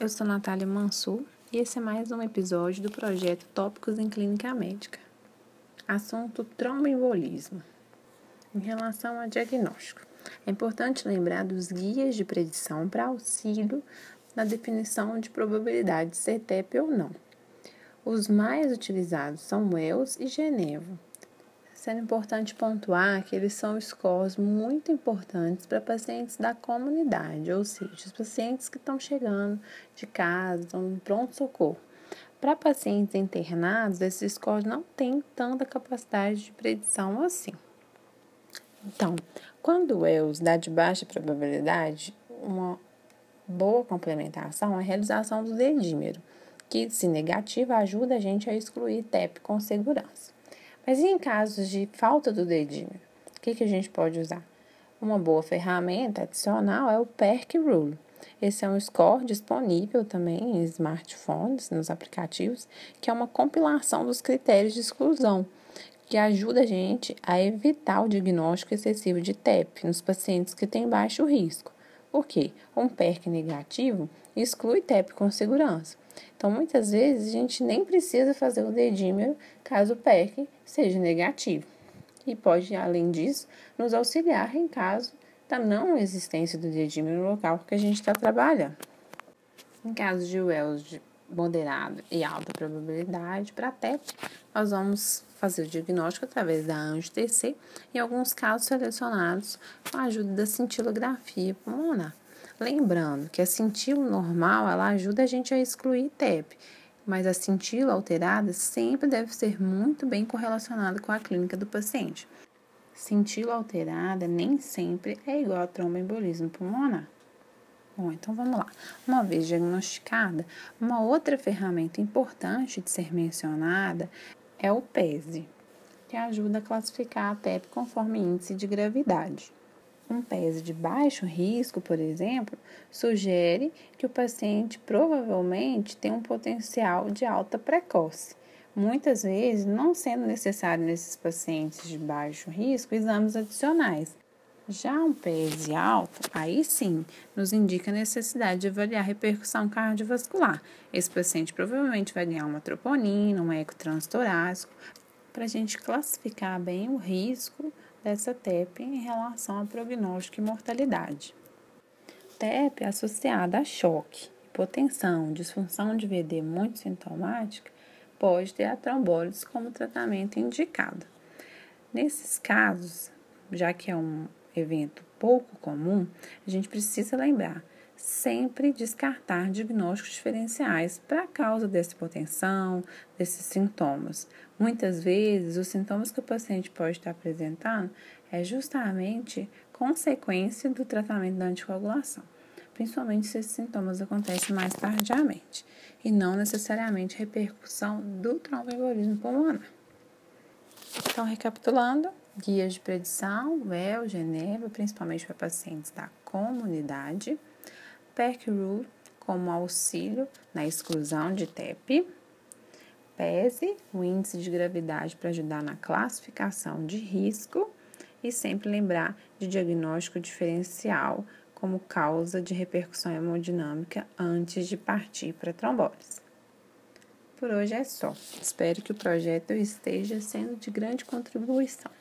eu sou Natália Mansur e esse é mais um episódio do projeto Tópicos em Clínica Médica. Assunto tromboembolismo. Em relação a diagnóstico, é importante lembrar dos guias de predição para auxílio na definição de probabilidade de ser TEP ou não. Os mais utilizados são Wells e Geneva sendo importante pontuar que eles são scores muito importantes para pacientes da comunidade, ou seja, os pacientes que estão chegando de casa, estão em pronto-socorro. Para pacientes internados, esses scores não têm tanta capacidade de predição assim. Então, quando o EUS dá de baixa probabilidade, uma boa complementação é a realização do dedímero, que, se negativa, ajuda a gente a excluir TEP com segurança. Mas e em casos de falta do dedímero? O que, que a gente pode usar? Uma boa ferramenta adicional é o PERC Rule. Esse é um score disponível também em smartphones, nos aplicativos, que é uma compilação dos critérios de exclusão, que ajuda a gente a evitar o diagnóstico excessivo de TEP nos pacientes que têm baixo risco. Por quê? Um PERC negativo exclui TEP com segurança. Então, muitas vezes, a gente nem precisa fazer o dedímero caso o PEC seja negativo. E pode, além disso, nos auxiliar em caso da não existência do dedímero no local que a gente está trabalhando. Em caso de Wells de moderado e alta probabilidade para TEP, nós vamos fazer o diagnóstico através da anjo-TC, em alguns casos selecionados com a ajuda da cintilografia pulmonar. Lembrando que a cintila normal ela ajuda a gente a excluir TEP, mas a cintila alterada sempre deve ser muito bem correlacionada com a clínica do paciente. Cintila alterada nem sempre é igual a tromboembolismo pulmonar. Bom, então vamos lá. Uma vez diagnosticada, uma outra ferramenta importante de ser mencionada é o PESE, que ajuda a classificar a TEP conforme índice de gravidade. Um PES de baixo risco, por exemplo, sugere que o paciente provavelmente tem um potencial de alta precoce. Muitas vezes, não sendo necessário nesses pacientes de baixo risco exames adicionais. Já um PES alto, aí sim, nos indica a necessidade de avaliar a repercussão cardiovascular. Esse paciente provavelmente vai ganhar uma troponina, um eco transtorácico, para a gente classificar bem o risco dessa TEP em relação ao prognóstico e mortalidade. TEP associada a choque, hipotensão, disfunção de VD muito sintomática, pode ter a trombólise como tratamento indicado. Nesses casos, já que é um evento pouco comum, a gente precisa lembrar sempre descartar diagnósticos diferenciais para a causa dessa hipotensão, desses sintomas. Muitas vezes, os sintomas que o paciente pode estar apresentando é justamente consequência do tratamento da anticoagulação, principalmente se esses sintomas acontecem mais tardiamente e não necessariamente repercussão do tromboembolismo pulmonar. Então, recapitulando, guias de predição, VEL, Geneva, principalmente para pacientes da comunidade, PERC Rule como auxílio na exclusão de TEP, PESE, o índice de gravidade para ajudar na classificação de risco e sempre lembrar de diagnóstico diferencial como causa de repercussão hemodinâmica antes de partir para trombólise. Por hoje é só. Espero que o projeto esteja sendo de grande contribuição.